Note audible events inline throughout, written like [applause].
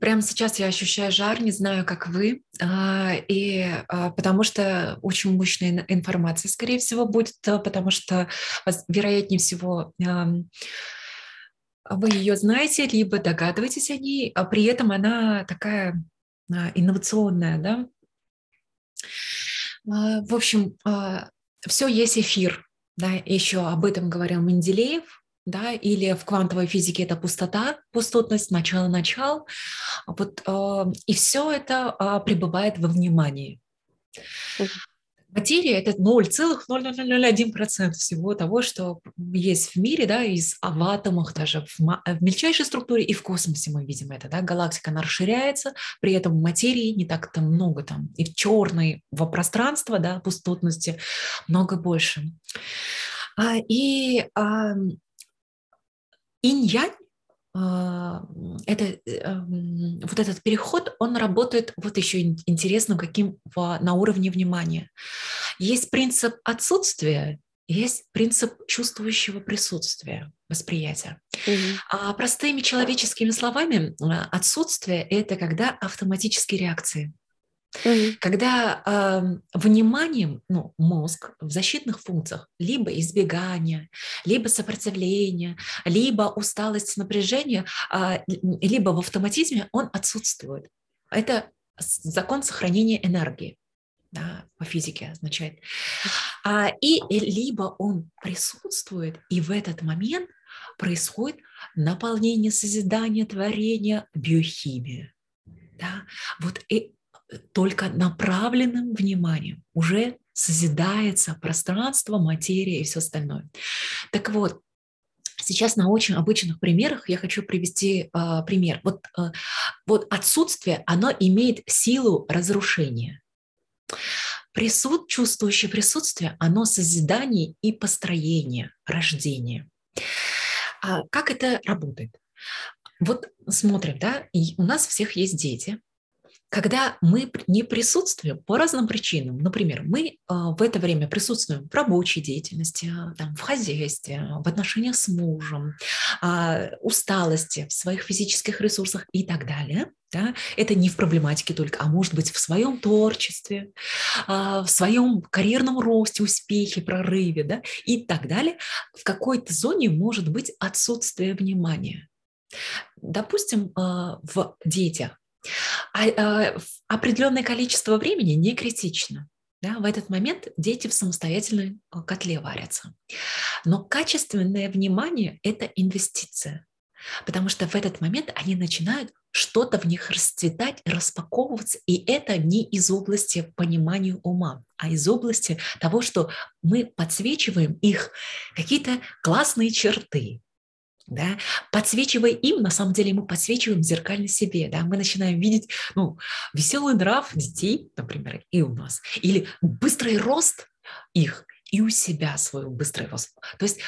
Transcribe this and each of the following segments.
Прямо сейчас я ощущаю жар, не знаю, как вы, а, и а, потому что очень мощная информация, скорее всего, будет, потому что, вероятнее всего, вы ее знаете, либо догадываетесь о ней, а при этом она такая инновационная, да. В общем, все есть эфир, да, еще об этом говорил Менделеев, да, или в квантовой физике это пустота, пустотность, начало-начал, вот, э, и все это э, пребывает во внимании. Материя – это 0,0001% всего того, что есть в мире, да, из в атомах, даже в, в мельчайшей структуре и в космосе мы видим это, да, галактика, она расширяется, при этом материи не так-то много там, и в черной, в пространство, да, пустотности много больше. А, и инь-янь а, это, эм, вот этот переход, он работает вот еще интересно каким на уровне внимания. Есть принцип отсутствия, есть принцип чувствующего присутствия восприятия. Угу. А простыми человеческими словами, э, отсутствие – это когда автоматические реакции. Угу. Когда э, вниманием, ну, мозг в защитных функциях либо избегание, либо сопротивление, либо усталость, напряжение, э, либо в автоматизме он отсутствует. Это закон сохранения энергии да, по физике означает. А, и либо он присутствует, и в этот момент происходит наполнение, созидание, творение, биохимия. Да? Вот и только направленным вниманием уже созидается пространство, материя и все остальное. Так вот, Сейчас на очень обычных примерах я хочу привести э, пример. Вот, э, вот отсутствие, оно имеет силу разрушения. Присуд, чувствующее присутствие, оно созидание и построение, рождение. А как это работает? Вот смотрим, да, и у нас всех есть дети, когда мы не присутствуем по разным причинам, например, мы а, в это время присутствуем в рабочей деятельности, а, там, в хозяйстве, в отношениях с мужем, а, усталости в своих физических ресурсах и так далее, да, это не в проблематике только, а может быть в своем творчестве, в своем карьерном росте, успехе, прорыве да, и так далее, в какой-то зоне может быть отсутствие внимания. Допустим, в детях а, а, определенное количество времени не критично. Да, в этот момент дети в самостоятельной э, котле варятся. Но качественное внимание – это инвестиция, потому что в этот момент они начинают что-то в них расцветать, распаковываться, и это не из области понимания ума, а из области того, что мы подсвечиваем их какие-то классные черты, да, подсвечивая им, на самом деле мы подсвечиваем зеркально себе, да, мы начинаем видеть, ну, веселый нрав детей, например, и у нас, или быстрый рост их, и у себя свой быстрый рост. То есть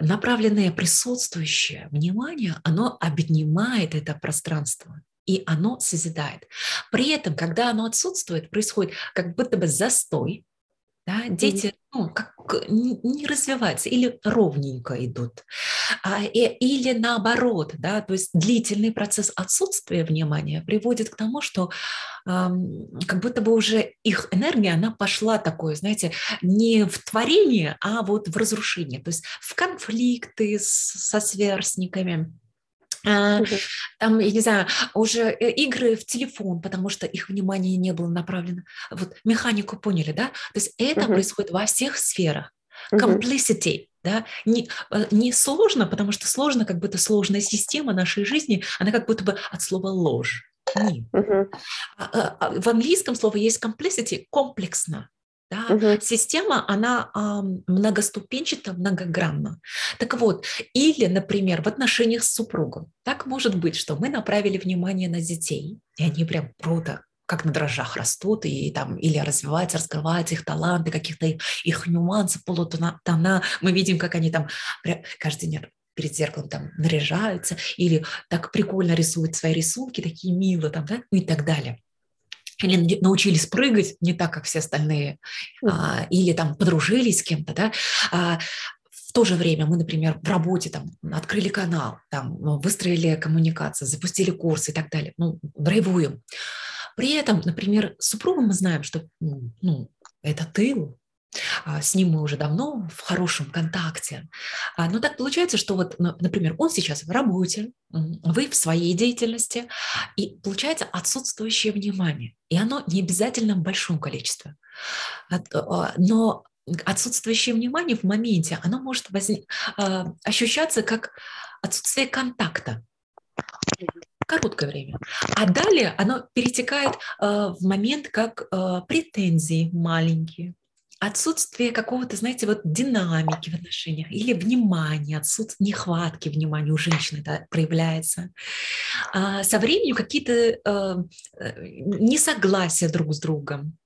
направленное присутствующее внимание, оно обнимает это пространство, и оно созидает. При этом, когда оно отсутствует, происходит как будто бы застой, да, дети ну, как не развиваются или ровненько идут, а, и, или наоборот, да, то есть длительный процесс отсутствия внимания приводит к тому, что э, как будто бы уже их энергия, она пошла такое, знаете, не в творение, а вот в разрушение, то есть в конфликты с, со сверстниками, там, я не знаю, уже э, игры в телефон, потому что их внимание не было направлено. Вот механику поняли, да? То есть это uh-huh. происходит во всех сферах. Complicity, uh-huh. да, не, э, не сложно, потому что сложно, как будто сложная система нашей жизни, она как будто бы от слова ложь. Нет. Uh-huh. В английском слово есть complicity, комплексно. Да? Угу. Система, она а, многоступенчата, многогранна. Так вот, или, например, в отношениях с супругом. Так может быть, что мы направили внимание на детей, и они прям круто как на дрожжах растут, и там или развиваются, раскрываются их таланты, каких-то их, их нюансы, полутона. Тона. Мы видим, как они там каждый день перед зеркалом там наряжаются, или так прикольно рисуют свои рисунки, такие мило там, да, и так далее или научились прыгать не так, как все остальные, а, или там подружились с кем-то, да, а, в то же время мы, например, в работе там открыли канал, там выстроили коммуникацию, запустили курс и так далее, ну, драйвуем. При этом, например, с супругом мы знаем, что ну, это тыл, с ним мы уже давно в хорошем контакте. А, но так получается, что вот, например, он сейчас в работе, вы в своей деятельности, и получается отсутствующее внимание. И оно не обязательно в большом количестве. А, но отсутствующее внимание в моменте, оно может возник, ощущаться как отсутствие контакта короткое время. А далее оно перетекает в момент как претензии маленькие, отсутствие какого-то, знаете, вот динамики в отношениях или внимания, отсутствие нехватки внимания у женщины это проявляется. А со временем какие-то э, э, несогласия друг с другом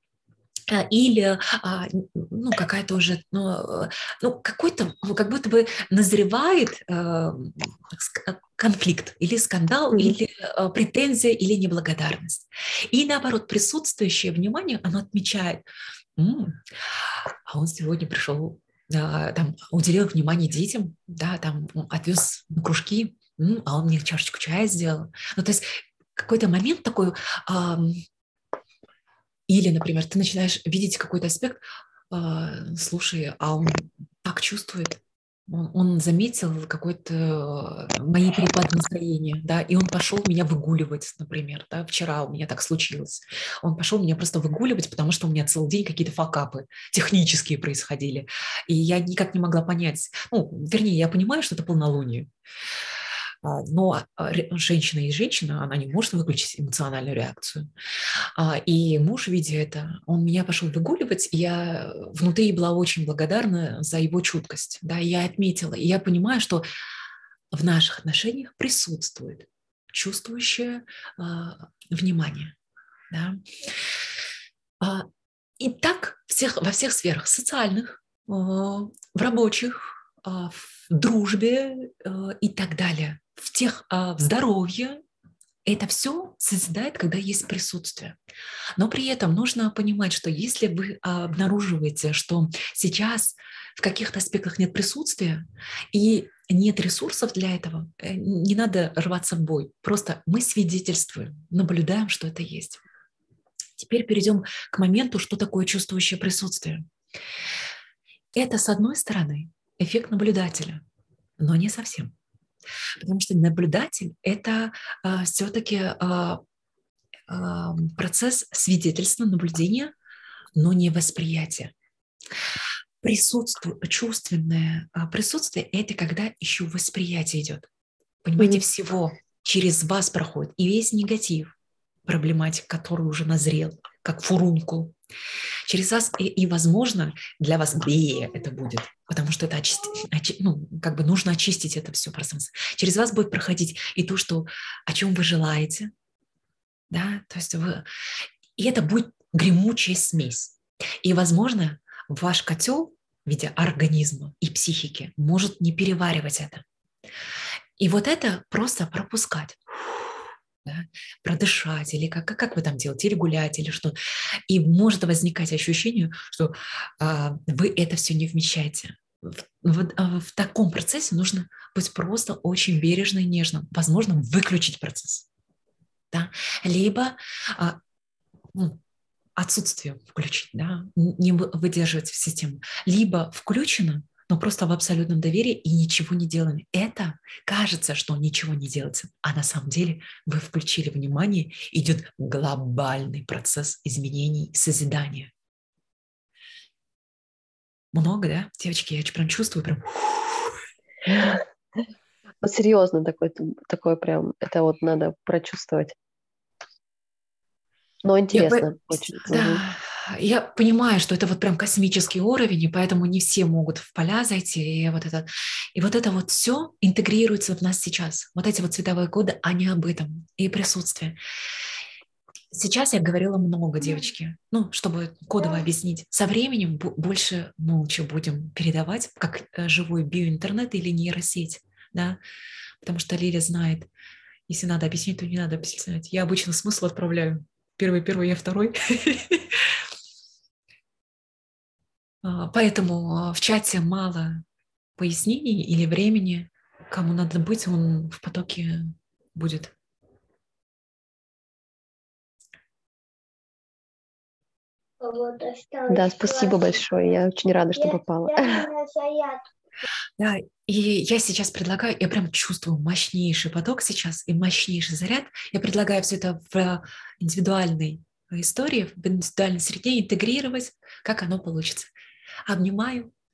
а, или а, ну, какая-то уже, ну, ну какой-то, как будто бы назревает э, конфликт или скандал, mm-hmm. или э, претензия, или неблагодарность. И наоборот, присутствующее внимание, оно отмечает, а он сегодня пришел, там, уделил внимание детям, да, там, отвез на кружки, а он мне чашечку чая сделал. Ну, то есть какой-то момент такой, или, например, ты начинаешь видеть какой-то аспект, а, слушай, а он так чувствует, он, заметил какой-то э, мои перепады настроения, да, и он пошел меня выгуливать, например, да, вчера у меня так случилось. Он пошел меня просто выгуливать, потому что у меня целый день какие-то факапы технические происходили, и я никак не могла понять, ну, вернее, я понимаю, что это полнолуние, но а, женщина и женщина, она не может выключить эмоциональную реакцию. А, и муж, видя это, он меня пошел выгуливать, и я внутри была очень благодарна за его чуткость. Да, я отметила, и я понимаю, что в наших отношениях присутствует чувствующее внимание. Да. И так всех, во всех сферах социальных, в рабочих, в дружбе и так далее в тех а, в здоровье, это все созидает, когда есть присутствие. Но при этом нужно понимать, что если вы обнаруживаете, что сейчас в каких-то аспектах нет присутствия и нет ресурсов для этого, э, не надо рваться в бой. Просто мы свидетельствуем, наблюдаем, что это есть. Теперь перейдем к моменту, что такое чувствующее присутствие. Это, с одной стороны, эффект наблюдателя, но не совсем. Потому что наблюдатель – это а, все-таки а, а, процесс свидетельства, наблюдения, но не восприятия. Присутствие, чувственное присутствие – это когда еще восприятие идет. Понимаете, mm-hmm. всего через вас проходит и весь негатив, проблематик, который уже назрел, как фурункул. Через вас, и, и возможно, для вас бее это будет, потому что это очистить, очи, ну, как бы нужно очистить это все пространство. Через вас будет проходить и то, что, о чем вы желаете, да, то есть вы, и это будет гремучая смесь. И, возможно, ваш котел в виде организма и психики может не переваривать это. И вот это просто пропускать да, продышать, или как, как, вы там делаете, или гулять, или что. И может возникать ощущение, что а, вы это все не вмещаете. В, в, а, в таком процессе нужно быть просто очень бережно и нежным. Возможно, выключить процесс. Да? Либо а, ну, отсутствие включить, да? не выдерживать систему. Либо включено, но просто в абсолютном доверии и ничего не делаем. Это кажется, что ничего не делается, а на самом деле вы включили внимание, идет глобальный процесс изменений, созидания. Много, да, девочки? Я прям чувствую, прям... [laughs] Ну, серьезно, такой, такой прям, это вот надо прочувствовать. Но интересно Я, очень. Да, я понимаю, что это вот прям космический уровень, и поэтому не все могут в поля зайти. И вот это, и вот это вот все интегрируется в нас сейчас. Вот эти вот цветовые коды, они об этом и присутствие. Сейчас я говорила много, девочки, ну, чтобы кодово объяснить. Со временем больше молча будем передавать, как э, живой биоинтернет или нейросеть, да, потому что Лиля знает, если надо объяснить, то не надо объяснять. Я обычно смысл отправляю. Первый, первый, я второй. [laughs] А, поэтому а, в чате мало пояснений или времени. Кому надо быть, он в потоке будет. Да, спасибо большое. Я очень рада, что попала. [laughs] Да, и я сейчас предлагаю, я прям чувствую мощнейший поток сейчас и мощнейший заряд. Я предлагаю все это в индивидуальной истории, в индивидуальной среде интегрировать, как оно получится. Обнимаю